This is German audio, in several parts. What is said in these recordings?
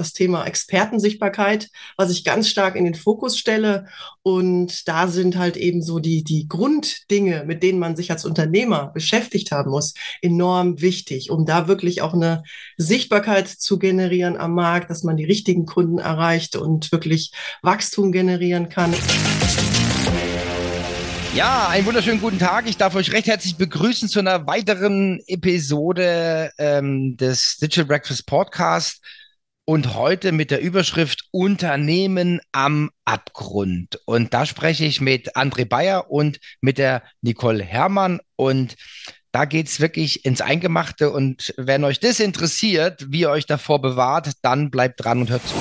das Thema Expertensichtbarkeit, was ich ganz stark in den Fokus stelle. Und da sind halt eben so die, die Grunddinge, mit denen man sich als Unternehmer beschäftigt haben muss, enorm wichtig, um da wirklich auch eine Sichtbarkeit zu generieren am Markt, dass man die richtigen Kunden erreicht und wirklich Wachstum generieren kann. Ja, einen wunderschönen guten Tag. Ich darf euch recht herzlich begrüßen zu einer weiteren Episode ähm, des Digital Breakfast Podcast und heute mit der Überschrift Unternehmen am Abgrund. Und da spreche ich mit André Bayer und mit der Nicole Herrmann und da geht's wirklich ins Eingemachte und wenn euch das interessiert, wie ihr euch davor bewahrt, dann bleibt dran und hört zu.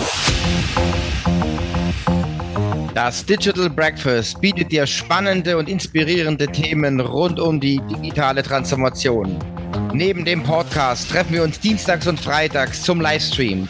Das Digital Breakfast bietet dir spannende und inspirierende Themen rund um die digitale Transformation. Neben dem Podcast treffen wir uns dienstags und freitags zum Livestream.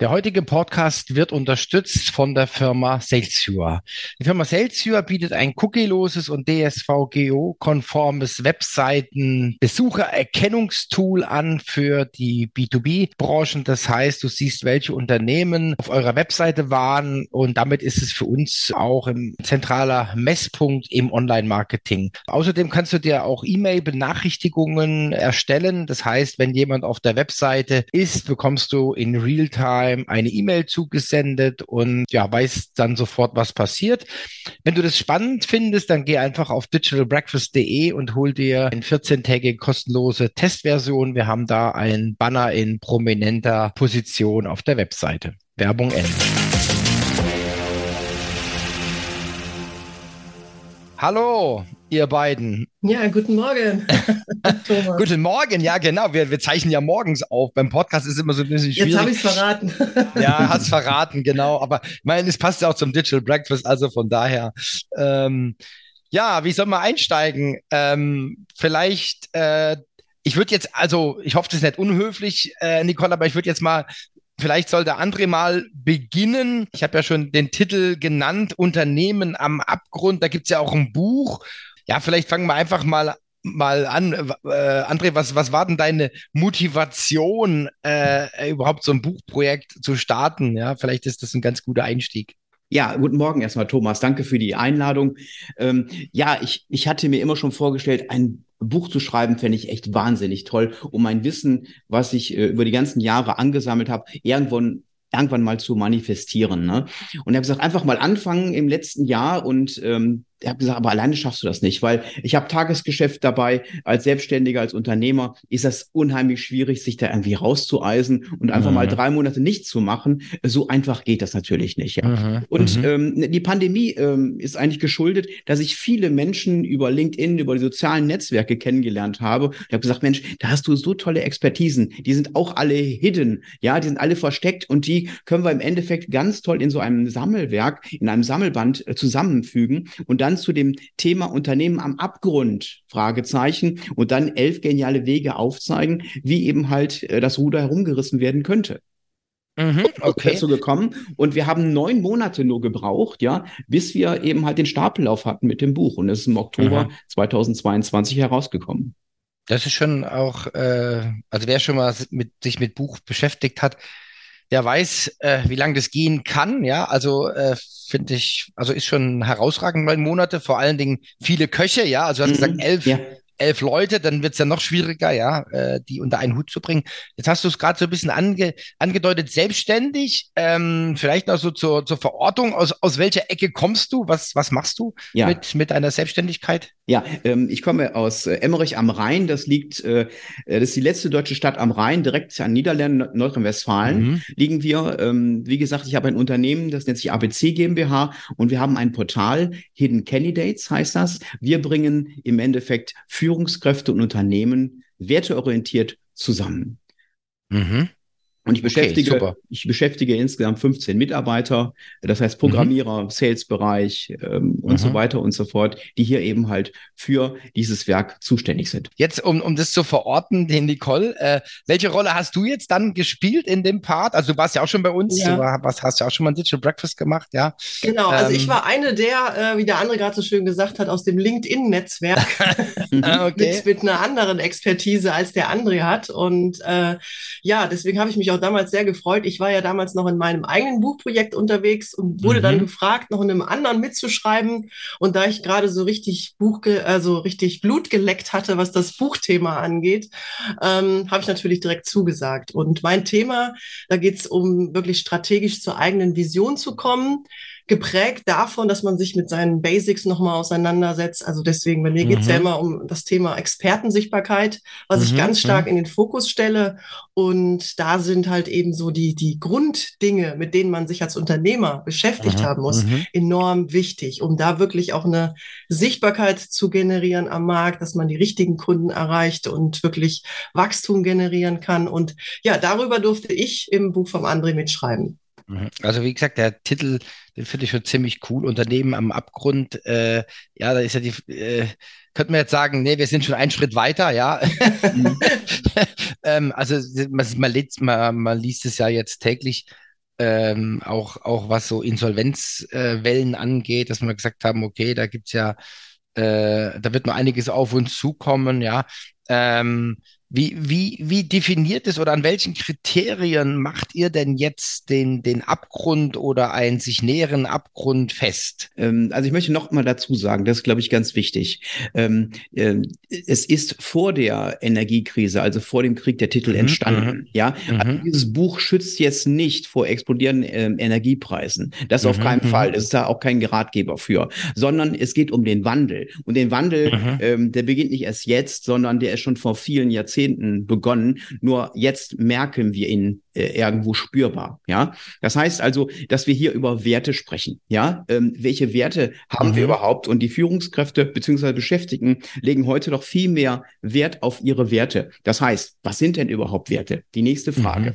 Der heutige Podcast wird unterstützt von der Firma Salesviewer. Die Firma Salesviewer bietet ein cookieloses und DSVGO-konformes Webseiten-Besuchererkennungstool an für die B2B-Branchen. Das heißt, du siehst, welche Unternehmen auf eurer Webseite waren und damit ist es für uns auch ein zentraler Messpunkt im Online-Marketing. Außerdem kannst du dir auch E-Mail-Benachrichtigungen erstellen. Das heißt, wenn jemand auf der Webseite ist, bekommst du in Realtime Realtime eine E-Mail zugesendet und ja, weiß dann sofort, was passiert. Wenn du das spannend findest, dann geh einfach auf digitalbreakfast.de und hol dir eine 14-tägige kostenlose Testversion. Wir haben da ein Banner in prominenter Position auf der Webseite. Werbung Ende. Hallo, ihr beiden. Ja, guten Morgen. guten Morgen, ja, genau. Wir, wir zeichnen ja morgens auf. Beim Podcast ist immer so ein bisschen schwierig. Jetzt habe ich es verraten. ja, hast verraten, genau. Aber ich meine, es passt ja auch zum Digital Breakfast, also von daher. Ähm, ja, wie soll man einsteigen? Ähm, vielleicht, äh, ich würde jetzt, also ich hoffe, das ist nicht unhöflich, äh, Nicole, aber ich würde jetzt mal Vielleicht soll der André mal beginnen. Ich habe ja schon den Titel genannt, Unternehmen am Abgrund. Da gibt es ja auch ein Buch. Ja, vielleicht fangen wir einfach mal mal an. Äh, André, was, was war denn deine Motivation, äh, überhaupt so ein Buchprojekt zu starten? Ja, vielleicht ist das ein ganz guter Einstieg. Ja, guten Morgen erstmal, Thomas. Danke für die Einladung. Ähm, ja, ich, ich hatte mir immer schon vorgestellt, ein Buch zu schreiben, fände ich echt wahnsinnig toll, um mein Wissen, was ich äh, über die ganzen Jahre angesammelt habe, irgendwann irgendwann mal zu manifestieren. Ne? Und er hat gesagt, einfach mal anfangen im letzten Jahr und ähm, er hat gesagt, aber alleine schaffst du das nicht, weil ich habe Tagesgeschäft dabei, als Selbstständiger, als Unternehmer ist das unheimlich schwierig, sich da irgendwie rauszueisen und einfach mhm. mal drei Monate nichts zu machen. So einfach geht das natürlich nicht. Ja. Mhm. Und mhm. Ähm, die Pandemie ähm, ist eigentlich geschuldet, dass ich viele Menschen über LinkedIn, über die sozialen Netzwerke kennengelernt habe. Ich habe gesagt, Mensch, da hast du so tolle Expertisen. Die sind auch alle hidden, ja, die sind alle versteckt und die können wir im Endeffekt ganz toll in so einem Sammelwerk, in einem Sammelband äh, zusammenfügen und dann dann zu dem Thema Unternehmen am Abgrund, Fragezeichen, und dann elf geniale Wege aufzeigen, wie eben halt äh, das Ruder herumgerissen werden könnte. Mhm, okay. dazu gekommen und wir haben neun Monate nur gebraucht, ja, bis wir eben halt den Stapellauf hatten mit dem Buch und es ist im Oktober mhm. 2022 herausgekommen. Das ist schon auch, äh, also wer schon mal mit, sich mit Buch beschäftigt hat, der weiß, äh, wie lange das gehen kann. Ja, also äh, finde ich, also ist schon herausragend neun Monate, vor allen Dingen viele Köche, ja. Also du hast mhm, gesagt, elf, ja elf Leute, dann wird es ja noch schwieriger, ja, äh, die unter einen Hut zu bringen. Jetzt hast du es gerade so ein bisschen ange, angedeutet, selbstständig. Ähm, vielleicht noch so zur, zur Verortung. Aus, aus welcher Ecke kommst du? Was, was machst du ja. mit, mit deiner Selbstständigkeit? Ja, ähm, ich komme aus äh, Emmerich am Rhein. Das liegt, äh, das ist die letzte deutsche Stadt am Rhein, direkt an Niederlanden, Nordrhein-Westfalen mhm. liegen wir. Ähm, wie gesagt, ich habe ein Unternehmen, das nennt sich ABC GmbH und wir haben ein Portal, Hidden Candidates heißt das. Wir bringen im Endeffekt für Führungskräfte und Unternehmen werteorientiert zusammen. Mhm. Und ich beschäftige, okay, ich beschäftige insgesamt 15 Mitarbeiter, das heißt Programmierer, mhm. Sales-Bereich ähm, und mhm. so weiter und so fort, die hier eben halt für dieses Werk zuständig sind. Jetzt, um, um das zu verorten, den Nicole, äh, welche Rolle hast du jetzt dann gespielt in dem Part? Also du warst ja auch schon bei uns, ja. du war, was, hast ja auch schon mal ein Digital Breakfast gemacht, ja? Genau, also ich ähm, war eine der, äh, wie der andere gerade so schön gesagt hat, aus dem LinkedIn-Netzwerk ah, okay. mit, mit einer anderen Expertise als der André hat. Und äh, ja, deswegen habe ich mich auch damals sehr gefreut. Ich war ja damals noch in meinem eigenen Buchprojekt unterwegs und wurde mhm. dann gefragt, noch in einem anderen mitzuschreiben. Und da ich gerade so richtig Buch, also richtig Blut geleckt hatte, was das Buchthema angeht, ähm, habe ich natürlich direkt zugesagt. Und mein Thema, da geht es um wirklich strategisch zur eigenen Vision zu kommen geprägt davon, dass man sich mit seinen Basics nochmal auseinandersetzt. Also deswegen, bei mir mhm. geht es ja immer um das Thema Expertensichtbarkeit, was mhm. ich ganz stark mhm. in den Fokus stelle. Und da sind halt eben so die, die Grunddinge, mit denen man sich als Unternehmer beschäftigt mhm. haben muss, mhm. enorm wichtig, um da wirklich auch eine Sichtbarkeit zu generieren am Markt, dass man die richtigen Kunden erreicht und wirklich Wachstum generieren kann. Und ja, darüber durfte ich im Buch vom André mitschreiben. Mhm. Also wie gesagt, der Titel, den finde ich schon ziemlich cool. Unternehmen am Abgrund, äh, ja, da ist ja die, äh, könnte man jetzt sagen, nee, wir sind schon einen Schritt weiter, ja. ähm, also man, man, liest, man, man, liest es ja jetzt täglich, ähm, auch, auch was so Insolvenzwellen äh, angeht, dass wir gesagt haben, okay, da gibt's ja, äh, da wird noch einiges auf uns zukommen, ja. Ähm, wie, wie, wie definiert es oder an welchen Kriterien macht ihr denn jetzt den, den Abgrund oder einen sich näheren Abgrund fest? Ähm, also ich möchte noch mal dazu sagen, das ist, glaube ich, ganz wichtig. Ähm, äh, es ist vor der Energiekrise, also vor dem Krieg der Titel mhm, entstanden. Mhm. Ja, also mhm. dieses Buch schützt jetzt nicht vor explodierenden äh, Energiepreisen. Das auf mhm, keinen mhm. Fall. Es ist da auch kein Ratgeber für, sondern es geht um den Wandel. Und den Wandel, mhm. ähm, der beginnt nicht erst jetzt, sondern der ist schon vor vielen Jahrzehnten Jahrzehnten begonnen. Nur jetzt merken wir ihn äh, irgendwo spürbar. Ja, das heißt also, dass wir hier über Werte sprechen. Ja, ähm, welche Werte haben mhm. wir überhaupt? Und die Führungskräfte bzw. Beschäftigten legen heute doch viel mehr Wert auf ihre Werte. Das heißt, was sind denn überhaupt Werte? Die nächste Frage.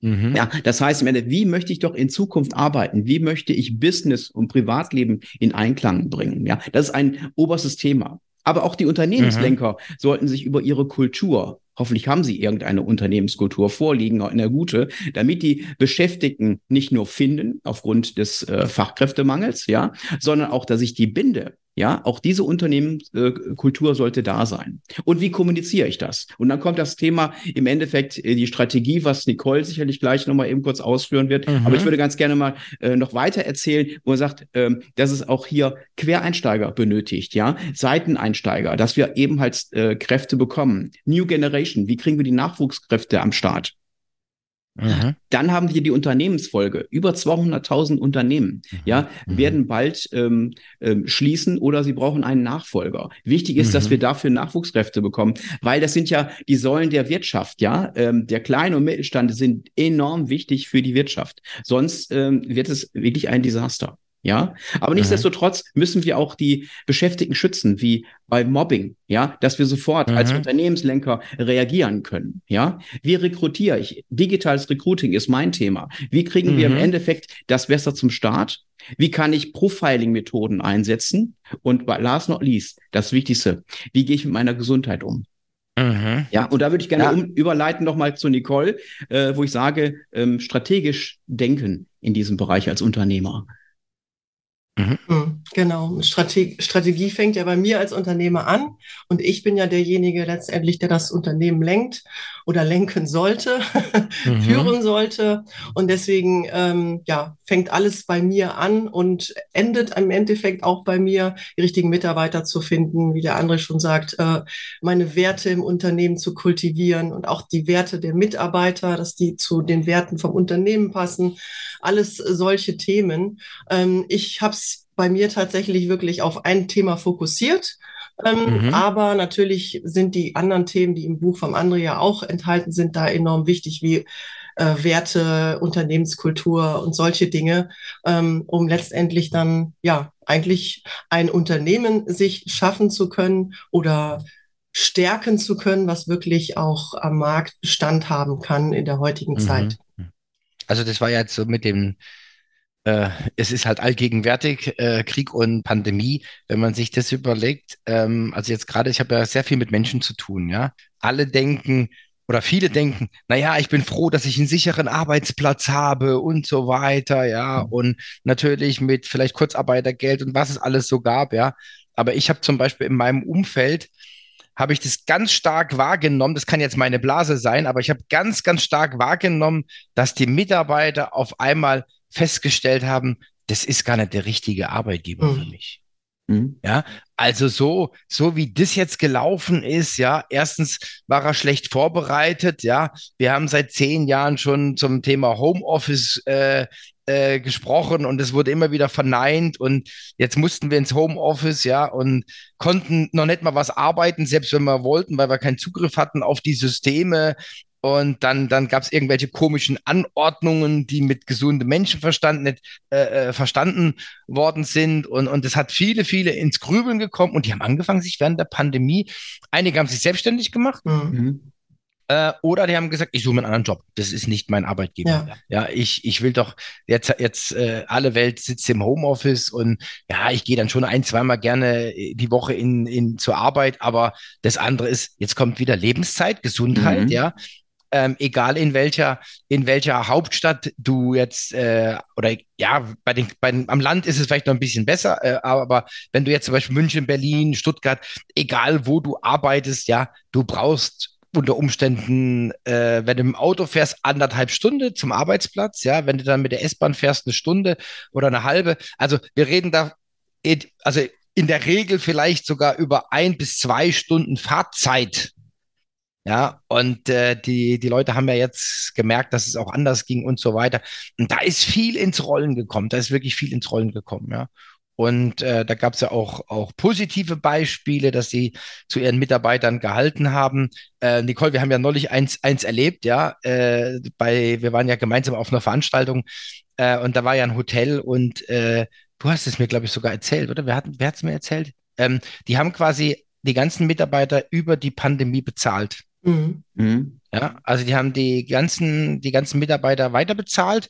Mhm. mhm. Ja, das heißt im Ende, wie möchte ich doch in Zukunft arbeiten? Wie möchte ich Business und Privatleben in Einklang bringen? Ja, das ist ein oberstes Thema. Aber auch die Unternehmenslenker mhm. sollten sich über ihre Kultur Hoffentlich haben Sie irgendeine Unternehmenskultur vorliegen, eine gute, damit die Beschäftigten nicht nur finden aufgrund des äh, Fachkräftemangels, ja, sondern auch, dass ich die binde ja, auch diese Unternehmenskultur äh, sollte da sein. Und wie kommuniziere ich das? Und dann kommt das Thema im Endeffekt äh, die Strategie, was Nicole sicherlich gleich nochmal eben kurz ausführen wird. Mhm. Aber ich würde ganz gerne mal äh, noch weiter erzählen, wo er sagt, ähm, dass es auch hier Quereinsteiger benötigt, ja, Seiteneinsteiger, dass wir eben halt äh, Kräfte bekommen. New Generation, wie kriegen wir die Nachwuchskräfte am Start? Mhm. Dann haben wir die Unternehmensfolge. Über 200.000 Unternehmen mhm. ja, mhm. werden bald ähm, ähm, schließen oder sie brauchen einen Nachfolger. Wichtig ist, dass mhm. wir dafür Nachwuchskräfte bekommen, weil das sind ja die Säulen der Wirtschaft. Ja, ähm, Der Kleine und Mittelstand sind enorm wichtig für die Wirtschaft. Sonst ähm, wird es wirklich ein Desaster. Ja, aber mhm. nichtsdestotrotz müssen wir auch die Beschäftigten schützen, wie bei Mobbing, ja, dass wir sofort mhm. als Unternehmenslenker reagieren können, ja. Wie rekrutiere ich? Digitales Recruiting ist mein Thema. Wie kriegen mhm. wir im mhm. Endeffekt das besser zum Start? Wie kann ich Profiling-Methoden einsetzen? Und last not least, das Wichtigste, wie gehe ich mit meiner Gesundheit um? Mhm. Ja, und da würde ich gerne ja. um, überleiten nochmal zu Nicole, äh, wo ich sage, ähm, strategisch denken in diesem Bereich als Unternehmer. Mhm. Hm, genau. Strategie, Strategie fängt ja bei mir als Unternehmer an und ich bin ja derjenige letztendlich, der das Unternehmen lenkt oder lenken sollte, mhm. führen sollte. Und deswegen ähm, ja, fängt alles bei mir an und endet im Endeffekt auch bei mir, die richtigen Mitarbeiter zu finden, wie der andere schon sagt, äh, meine Werte im Unternehmen zu kultivieren und auch die Werte der Mitarbeiter, dass die zu den Werten vom Unternehmen passen. Alles solche Themen. Ähm, ich habe bei mir tatsächlich wirklich auf ein Thema fokussiert. Ähm, mhm. Aber natürlich sind die anderen Themen, die im Buch vom André ja auch enthalten sind, da enorm wichtig, wie äh, Werte, Unternehmenskultur und solche Dinge, ähm, um letztendlich dann ja eigentlich ein Unternehmen sich schaffen zu können oder stärken zu können, was wirklich auch am Markt Bestand haben kann in der heutigen mhm. Zeit. Also das war ja jetzt so mit dem, äh, es ist halt allgegenwärtig, äh, Krieg und Pandemie, wenn man sich das überlegt. Ähm, also jetzt gerade, ich habe ja sehr viel mit Menschen zu tun, ja. Alle denken, oder viele denken, naja, ich bin froh, dass ich einen sicheren Arbeitsplatz habe und so weiter, ja, mhm. und natürlich mit vielleicht Kurzarbeitergeld und was es alles so gab, ja. Aber ich habe zum Beispiel in meinem Umfeld, habe ich das ganz stark wahrgenommen, das kann jetzt meine Blase sein, aber ich habe ganz, ganz stark wahrgenommen, dass die Mitarbeiter auf einmal festgestellt haben, das ist gar nicht der richtige Arbeitgeber mhm. für mich. Mhm. Ja, also so, so wie das jetzt gelaufen ist, ja, erstens war er schlecht vorbereitet, ja. Wir haben seit zehn Jahren schon zum Thema Homeoffice äh, äh, gesprochen und es wurde immer wieder verneint und jetzt mussten wir ins Homeoffice, ja, und konnten noch nicht mal was arbeiten, selbst wenn wir wollten, weil wir keinen Zugriff hatten auf die Systeme. Und dann, dann gab es irgendwelche komischen Anordnungen, die mit gesundem Menschenverstand nicht äh, äh, verstanden worden sind. Und, und das hat viele, viele ins Grübeln gekommen. Und die haben angefangen, sich während der Pandemie, einige haben sich selbstständig gemacht. Mhm. Äh, oder die haben gesagt, ich suche mir einen anderen Job. Das ist nicht mein Arbeitgeber. Ja, ja ich, ich will doch jetzt, jetzt äh, alle Welt sitzt im Homeoffice und ja, ich gehe dann schon ein, zweimal gerne die Woche in, in zur Arbeit, aber das andere ist, jetzt kommt wieder Lebenszeit, Gesundheit, mhm. ja. Ähm, egal in welcher, in welcher Hauptstadt du jetzt, äh, oder ja, bei den, bei am Land ist es vielleicht noch ein bisschen besser, äh, aber wenn du jetzt zum Beispiel München, Berlin, Stuttgart, egal wo du arbeitest, ja, du brauchst unter Umständen, äh, wenn du im Auto fährst, anderthalb Stunden zum Arbeitsplatz, ja, wenn du dann mit der S-Bahn fährst, eine Stunde oder eine halbe. Also wir reden da, also in der Regel vielleicht sogar über ein bis zwei Stunden Fahrzeit. Ja, und äh, die, die Leute haben ja jetzt gemerkt, dass es auch anders ging und so weiter. Und da ist viel ins Rollen gekommen. Da ist wirklich viel ins Rollen gekommen, ja. Und äh, da gab es ja auch, auch positive Beispiele, dass sie zu ihren Mitarbeitern gehalten haben. Äh, Nicole, wir haben ja neulich eins, eins erlebt, ja. Äh, bei, wir waren ja gemeinsam auf einer Veranstaltung äh, und da war ja ein Hotel und äh, du hast es mir, glaube ich, sogar erzählt, oder? Wer hat wer mir erzählt? Ähm, die haben quasi die ganzen Mitarbeiter über die Pandemie bezahlt. Mhm. Mhm. Ja, also die haben die ganzen, die ganzen Mitarbeiter weiter bezahlt,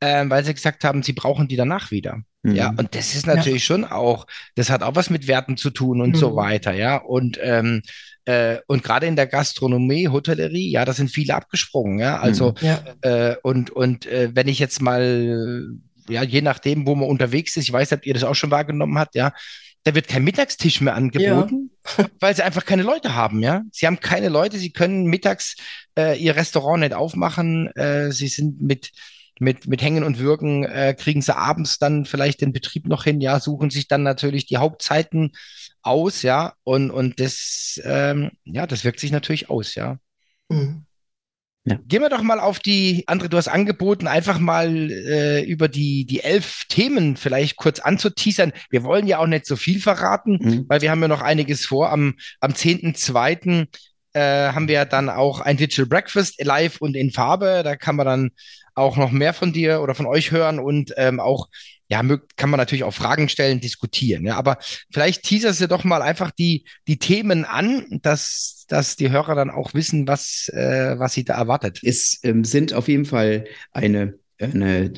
äh, weil sie gesagt haben, sie brauchen die danach wieder. Mhm. Ja, und das ist natürlich ja. schon auch, das hat auch was mit Werten zu tun und mhm. so weiter, ja. Und ähm, äh, und gerade in der Gastronomie, Hotellerie, ja, da sind viele abgesprungen, ja. Also mhm. ja. Äh, und und äh, wenn ich jetzt mal, ja, je nachdem, wo man unterwegs ist, ich weiß, ob ihr das auch schon wahrgenommen habt, ja, da wird kein Mittagstisch mehr angeboten, ja. Weil sie einfach keine Leute haben, ja. Sie haben keine Leute, sie können mittags äh, ihr Restaurant nicht aufmachen, äh, sie sind mit mit, mit Hängen und Würgen äh, kriegen sie abends dann vielleicht den Betrieb noch hin, ja, suchen sich dann natürlich die Hauptzeiten aus, ja, und, und das, ähm, ja, das wirkt sich natürlich aus, ja. Mhm. Ja. Gehen wir doch mal auf die, Andre, du hast angeboten, einfach mal äh, über die, die elf Themen vielleicht kurz anzuteasern. Wir wollen ja auch nicht so viel verraten, mhm. weil wir haben ja noch einiges vor. Am, am 10.2. Äh, haben wir dann auch ein Digital Breakfast live und in Farbe. Da kann man dann auch noch mehr von dir oder von euch hören und ähm, auch, ja, kann man natürlich auch Fragen stellen, diskutieren. Ja, aber vielleicht teaserst du doch mal einfach die, die Themen an, dass, dass die Hörer dann auch wissen, was, äh, was sie da erwartet. Es ähm, sind auf jeden Fall eine, eine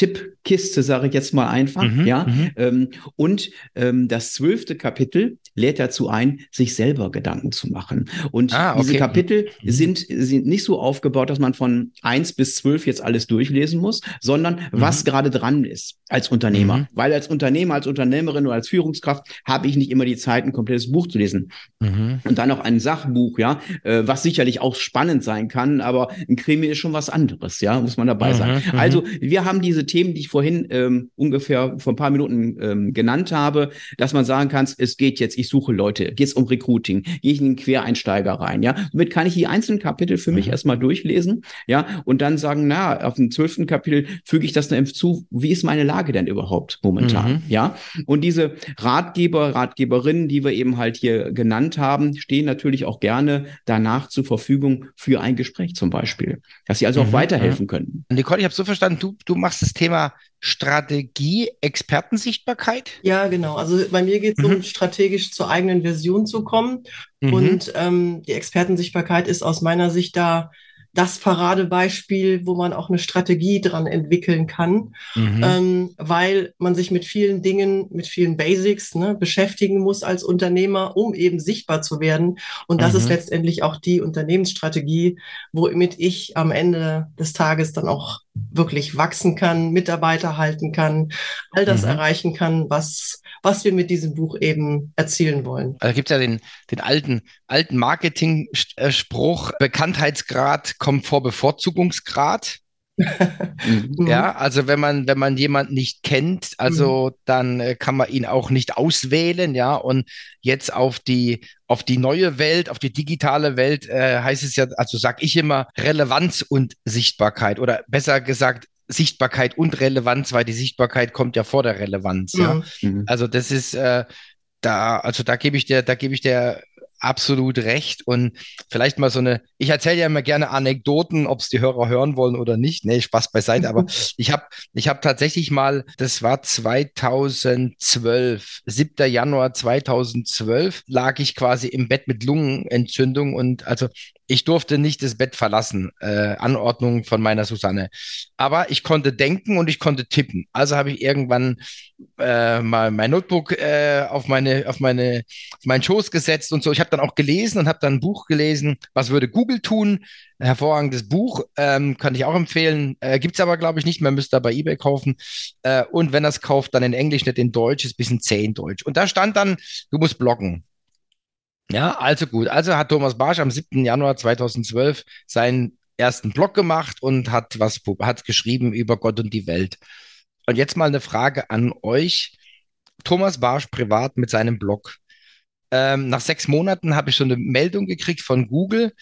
Tippkiste, sage ich jetzt mal einfach, mhm, ja. Mhm. Ähm, und ähm, das zwölfte Kapitel lädt dazu ein, sich selber Gedanken zu machen. Und ah, okay. diese Kapitel mhm. sind, sind nicht so aufgebaut, dass man von eins bis zwölf jetzt alles durchlesen muss, sondern mhm. was gerade dran ist als Unternehmer. Mhm. Weil als Unternehmer, als Unternehmerin oder als Führungskraft habe ich nicht immer die Zeit, ein komplettes Buch zu lesen. Mhm. Und dann noch ein Sachbuch, ja, äh, was sicherlich auch spannend sein kann, aber ein Krimi ist schon was anderes, ja, muss man dabei sein. Also wir haben diese Themen, die ich vorhin ähm, ungefähr vor ein paar Minuten ähm, genannt habe, dass man sagen kann, es geht jetzt, ich suche Leute, geht es um Recruiting, gehe ich in den Quereinsteiger rein, ja. Somit kann ich die einzelnen Kapitel für mich mhm. erstmal durchlesen, ja, und dann sagen, na, auf dem zwölften Kapitel füge ich das dann zu, wie ist meine Lage denn überhaupt momentan, mhm. ja. Und diese Ratgeber, Ratgeberinnen, die wir eben halt hier genannt haben, stehen natürlich auch gerne danach zur Verfügung für ein Gespräch zum Beispiel, dass sie also mhm. auch weiterhelfen können. Nicole, ich habe so verstanden, du, du machst das Thema Strategie, Expertensichtbarkeit? Ja, genau. Also bei mir geht es mhm. um strategisch zur eigenen Version zu kommen. Mhm. Und ähm, die Expertensichtbarkeit ist aus meiner Sicht da das Paradebeispiel, wo man auch eine Strategie dran entwickeln kann, mhm. ähm, weil man sich mit vielen Dingen, mit vielen Basics ne, beschäftigen muss als Unternehmer, um eben sichtbar zu werden. Und das mhm. ist letztendlich auch die Unternehmensstrategie, womit ich am Ende des Tages dann auch wirklich wachsen kann, Mitarbeiter halten kann, all das mhm. erreichen kann, was, was wir mit diesem Buch eben erzielen wollen. Also gibt es ja den, den alten, alten Marketing-Spruch, Bekanntheitsgrad kommt vor Bevorzugungsgrad. Mhm. ja, also wenn man, wenn man jemanden nicht kennt, also mhm. dann äh, kann man ihn auch nicht auswählen, ja. Und jetzt auf die, auf die neue Welt, auf die digitale Welt äh, heißt es ja, also sag ich immer, Relevanz und Sichtbarkeit oder besser gesagt, Sichtbarkeit und Relevanz, weil die Sichtbarkeit kommt ja vor der Relevanz, ja. Mhm. Also das ist äh, da, also da gebe ich dir, da gebe ich dir absolut recht. Und vielleicht mal so eine, ich erzähle ja immer gerne Anekdoten, ob es die Hörer hören wollen oder nicht. Nee, Spaß beiseite. Aber ich habe ich hab tatsächlich mal, das war 2012, 7. Januar 2012, lag ich quasi im Bett mit Lungenentzündung und also ich durfte nicht das Bett verlassen, äh, Anordnung von meiner Susanne. Aber ich konnte denken und ich konnte tippen. Also habe ich irgendwann äh, mal mein Notebook äh, auf meine, auf meine, auf meinen Schoß gesetzt und so. Ich habe dann auch gelesen und habe dann ein Buch gelesen. Was würde Google tun? Ein hervorragendes Buch, ähm, kann ich auch empfehlen. Äh, Gibt es aber, glaube ich, nicht mehr, müsst ihr bei eBay kaufen. Äh, und wenn es kauft, dann in Englisch, nicht in Deutsch, ist ein bisschen zäh in Deutsch. Und da stand dann, du musst bloggen. Ja, also gut. Also hat Thomas Barsch am 7. Januar 2012 seinen ersten Blog gemacht und hat was hat geschrieben über Gott und die Welt. Und jetzt mal eine Frage an euch. Thomas Barsch privat mit seinem Blog. Ähm, nach sechs Monaten habe ich schon eine Meldung gekriegt von Google.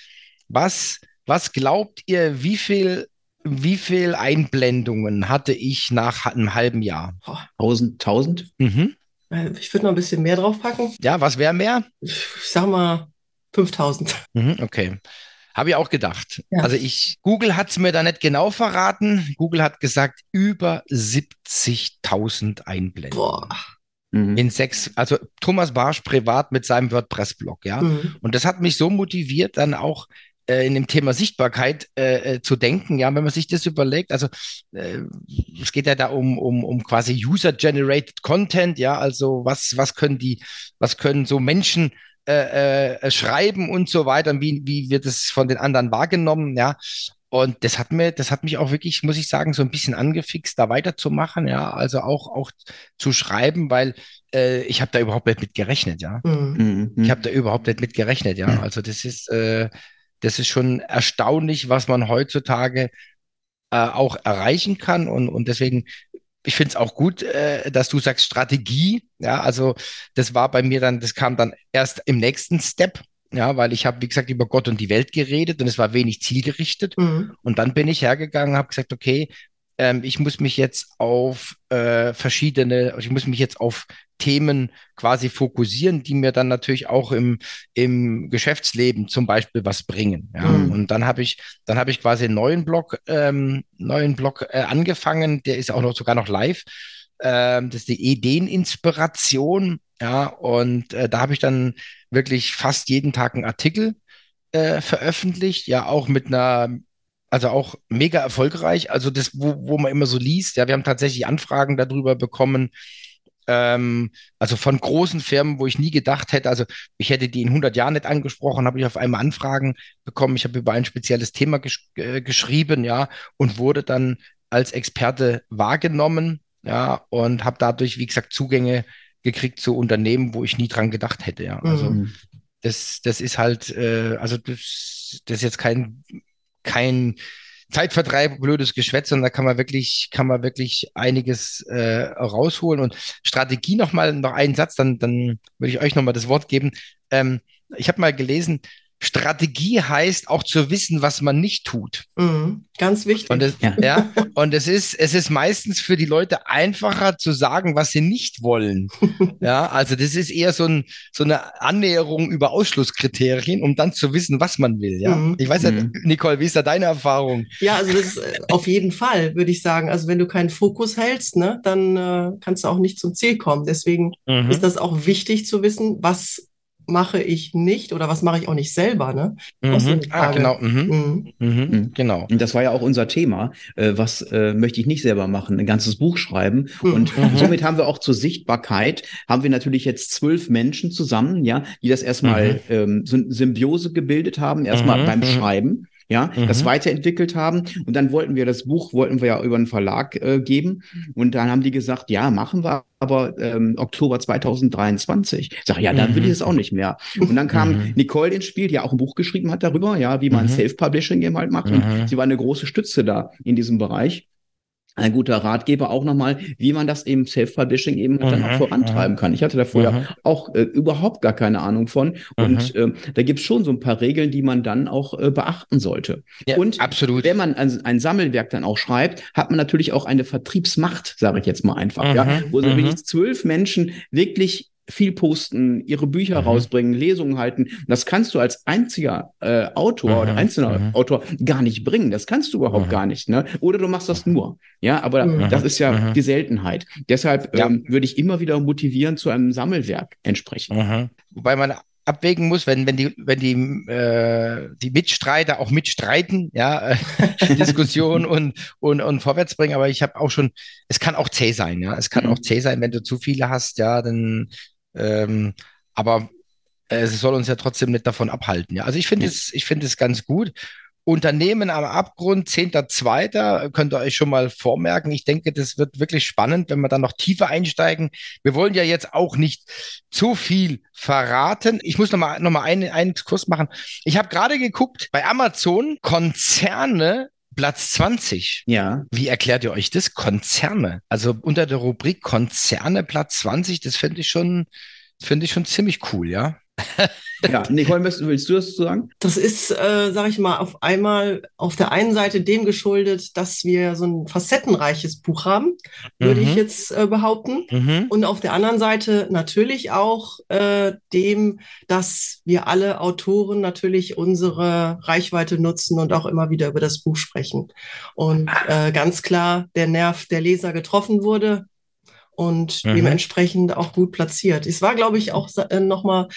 Was, was glaubt ihr, wie viel, wie viel Einblendungen hatte ich nach einem halben Jahr? 1000? 1000? Mhm. Äh, ich würde noch ein bisschen mehr draufpacken. Ja, was wäre mehr? Ich sag mal 5000. Mhm, okay. Habe ich auch gedacht. Ja. Also ich, Google hat es mir da nicht genau verraten. Google hat gesagt, über 70.000 Einblendungen. Boah. Mhm. In sechs, also Thomas Barsch privat mit seinem WordPress-Blog, ja. Mhm. Und das hat mich so motiviert, dann auch äh, in dem Thema Sichtbarkeit äh, äh, zu denken. Ja, wenn man sich das überlegt, also äh, es geht ja da um, um, um quasi User-Generated Content, ja, also was, was können die, was können so Menschen äh, äh, schreiben und so weiter, wie, wie wird es von den anderen wahrgenommen, ja. Und das hat mir, das hat mich auch wirklich, muss ich sagen, so ein bisschen angefixt, da weiterzumachen, ja, also auch, auch zu schreiben, weil äh, ich habe da überhaupt nicht mit gerechnet, ja. Mhm. Ich habe da überhaupt nicht mit gerechnet, ja. Also das ist, äh, das ist schon erstaunlich, was man heutzutage äh, auch erreichen kann. Und, und deswegen, ich finde es auch gut, äh, dass du sagst Strategie. Ja, also das war bei mir dann, das kam dann erst im nächsten Step. Ja, weil ich habe, wie gesagt, über Gott und die Welt geredet und es war wenig zielgerichtet. Mhm. Und dann bin ich hergegangen, habe gesagt, okay, ähm, ich muss mich jetzt auf äh, verschiedene, ich muss mich jetzt auf Themen quasi fokussieren, die mir dann natürlich auch im, im Geschäftsleben zum Beispiel was bringen. Ja. Mhm. Und dann habe ich, dann habe ich quasi einen neuen Blog, ähm, neuen Blog äh, angefangen, der ist auch noch sogar noch live. Ähm, das ist die Ideeninspiration. Ja, und äh, da habe ich dann wirklich fast jeden Tag einen Artikel äh, veröffentlicht, ja, auch mit einer also auch mega erfolgreich. Also das, wo, wo man immer so liest, ja, wir haben tatsächlich Anfragen darüber bekommen, ähm, also von großen Firmen, wo ich nie gedacht hätte, also ich hätte die in 100 Jahren nicht angesprochen, habe ich auf einmal Anfragen bekommen. Ich habe über ein spezielles Thema gesch äh, geschrieben, ja, und wurde dann als Experte wahrgenommen, ja, und habe dadurch, wie gesagt, Zugänge gekriegt zu Unternehmen, wo ich nie dran gedacht hätte, ja. Also mhm. das, das ist halt, äh, also das, das ist jetzt kein kein Zeitvertreib, blödes Geschwätz, sondern da kann man wirklich, kann man wirklich einiges äh, rausholen. Und Strategie nochmal, noch einen Satz, dann, dann würde ich euch nochmal das Wort geben. Ähm, ich habe mal gelesen, Strategie heißt auch zu wissen, was man nicht tut. Mhm, ganz wichtig. Und es, ja. ja. und es ist, es ist meistens für die Leute einfacher zu sagen, was sie nicht wollen. ja, also das ist eher so, ein, so eine Annäherung über Ausschlusskriterien, um dann zu wissen, was man will. Ja, mhm. ich weiß ja, mhm. Nicole, wie ist da deine Erfahrung? Ja, also das ist äh, auf jeden Fall, würde ich sagen. Also wenn du keinen Fokus hältst, ne, dann äh, kannst du auch nicht zum Ziel kommen. Deswegen mhm. ist das auch wichtig zu wissen, was mache ich nicht oder was mache ich auch nicht selber, ne? Mhm. Ah, genau. Mhm. Mhm. Mhm. Genau. Und das war ja auch unser Thema. Äh, was äh, möchte ich nicht selber machen? Ein ganzes Buch schreiben. Mhm. Und Mhm. somit haben wir auch zur Sichtbarkeit, haben wir natürlich jetzt zwölf Menschen zusammen, ja, die das erstmal ähm, so eine Symbiose gebildet haben, erstmal Mhm. beim Mhm. Schreiben. Ja, das Mhm. weiterentwickelt haben. Und dann wollten wir das Buch, wollten wir ja über einen Verlag äh, geben. Und dann haben die gesagt, ja, machen wir, aber ähm, Oktober 2023. Ich sage, ja, dann will ich Mhm. es auch nicht mehr. Und dann kam Mhm. Nicole ins Spiel, die auch ein Buch geschrieben hat darüber, ja, wie man Mhm. Self-Publishing eben halt macht. Mhm. Und sie war eine große Stütze da in diesem Bereich. Ein guter Ratgeber auch nochmal, wie man das eben Self-Publishing eben dann Mhm. auch vorantreiben kann. Ich hatte da vorher Mhm. auch äh, überhaupt gar keine Ahnung von. Und äh, da gibt es schon so ein paar Regeln, die man dann auch äh, beachten sollte. Ja, Und absolut. wenn man ein, ein Sammelwerk dann auch schreibt, hat man natürlich auch eine Vertriebsmacht, sage ich jetzt mal einfach. Ja, Mhm, wo so mhm. wirklich zwölf Menschen wirklich viel posten, ihre Bücher Mhm. rausbringen, Lesungen halten. Das kannst du als einziger äh, Autor Mhm, oder einzelner mhm. Autor gar nicht bringen. Das kannst du überhaupt Mhm. gar nicht. Ne? Oder du machst das nur. Ja, aber Mhm. das ist ja Mhm. die Seltenheit. Deshalb Ja. ähm, würde ich immer wieder motivieren zu einem Sammelwerk entsprechend. Mhm. Wobei man abwägen muss, wenn, wenn die, wenn die, äh, die Mitstreiter auch mitstreiten, ja, äh, Diskussion und, und, und vorwärts bringen. Aber ich habe auch schon, es kann auch zäh sein, ja. Es kann Mhm. auch zäh sein, wenn du zu viele hast, ja, dann, ähm, aber äh, es soll uns ja trotzdem nicht davon abhalten, ja. Also ich finde Ja. es, ich finde es ganz gut. Unternehmen am Abgrund, 10.2. könnt ihr euch schon mal vormerken. Ich denke, das wird wirklich spannend, wenn wir dann noch tiefer einsteigen. Wir wollen ja jetzt auch nicht zu viel verraten. Ich muss noch mal, noch mal einen, einen Kurs machen. Ich habe gerade geguckt, bei Amazon Konzerne Platz 20. Ja, Wie erklärt ihr euch das? Konzerne. Also unter der Rubrik Konzerne Platz 20, das finde ich schon, finde ich schon ziemlich cool, ja. Ja. Nicole, willst, willst du das sagen? Das ist, äh, sage ich mal, auf einmal auf der einen Seite dem geschuldet, dass wir so ein facettenreiches Buch haben, würde ich Mhm. jetzt äh, behaupten. Mhm. Und auf der anderen Seite natürlich auch äh, dem, dass wir alle Autoren natürlich unsere Reichweite nutzen und auch immer wieder über das Buch sprechen. Und äh, ganz klar der Nerv der Leser getroffen wurde und Mhm. dementsprechend auch gut platziert. Es war, glaube ich, auch äh, nochmal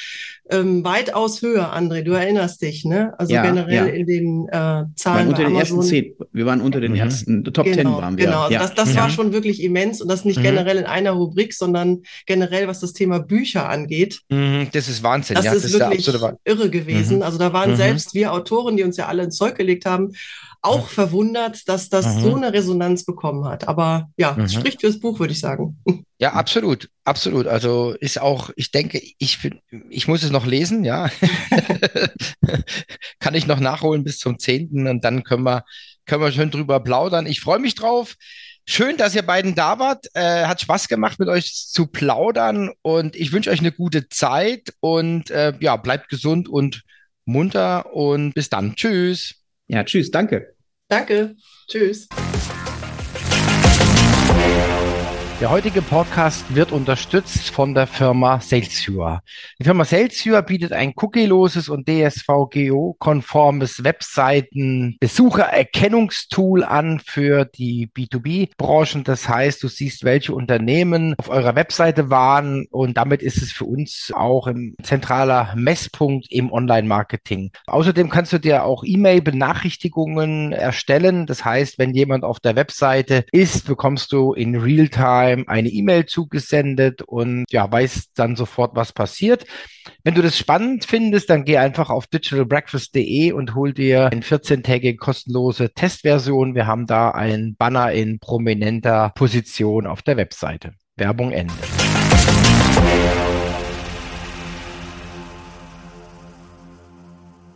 ähm, weitaus höher, André. Du erinnerst dich, ne? Also Ja, generell ja. in den äh, Wir waren Zahlen unter den ersten zehn. Wir waren unter den Mhm. ersten Top Ten Genau, waren wir. genau. Also ja. das, das Ja. war schon wirklich immens und das nicht Mhm. generell in einer Rubrik, sondern generell, was das Thema Bücher angeht. Mhm. Das ist Wahnsinn, Das ja. ist das ist wirklich irre gewesen. Mhm. Also da waren Mhm. selbst wir Autoren, die uns ja alle ins Zeug gelegt haben, auch verwundert, dass das Mhm. so eine Resonanz bekommen hat. Aber ja, es Mhm. spricht fürs Buch, würde ich sagen. Ja, absolut, absolut. Also ist auch, ich denke, ich bin, ich muss es noch lesen, ja. Kann ich noch nachholen bis zum zehnten und dann können wir, können wir schön drüber plaudern. Ich freue mich drauf. Schön, dass ihr beiden da wart. Äh, hat Spaß gemacht, mit euch zu plaudern und ich wünsche euch eine gute Zeit und äh, ja, bleibt gesund und munter und bis dann. Tschüss. ja, tschüss, danke. Danke. Tschüss. Der heutige Podcast wird unterstützt von der Firma Salesviewer. Die Firma Salesviewer bietet ein cookieloses und DSVGO-konformes Webseiten-Besuchererkennungstool an für die B2B-Branchen. Das heißt, du siehst, welche Unternehmen auf eurer Webseite waren und damit ist es für uns auch ein zentraler Messpunkt im Online-Marketing. Außerdem kannst du dir auch E-Mail-Benachrichtigungen erstellen. Das heißt, wenn jemand auf der Webseite ist, bekommst du in Realtime eine E-Mail zugesendet und ja, weißt dann sofort, was passiert. Wenn du das spannend findest, dann geh einfach auf digitalbreakfast.de und hol dir eine 14-tägige kostenlose Testversion. Wir haben da ein Banner in prominenter Position auf der Webseite. Werbung Ende.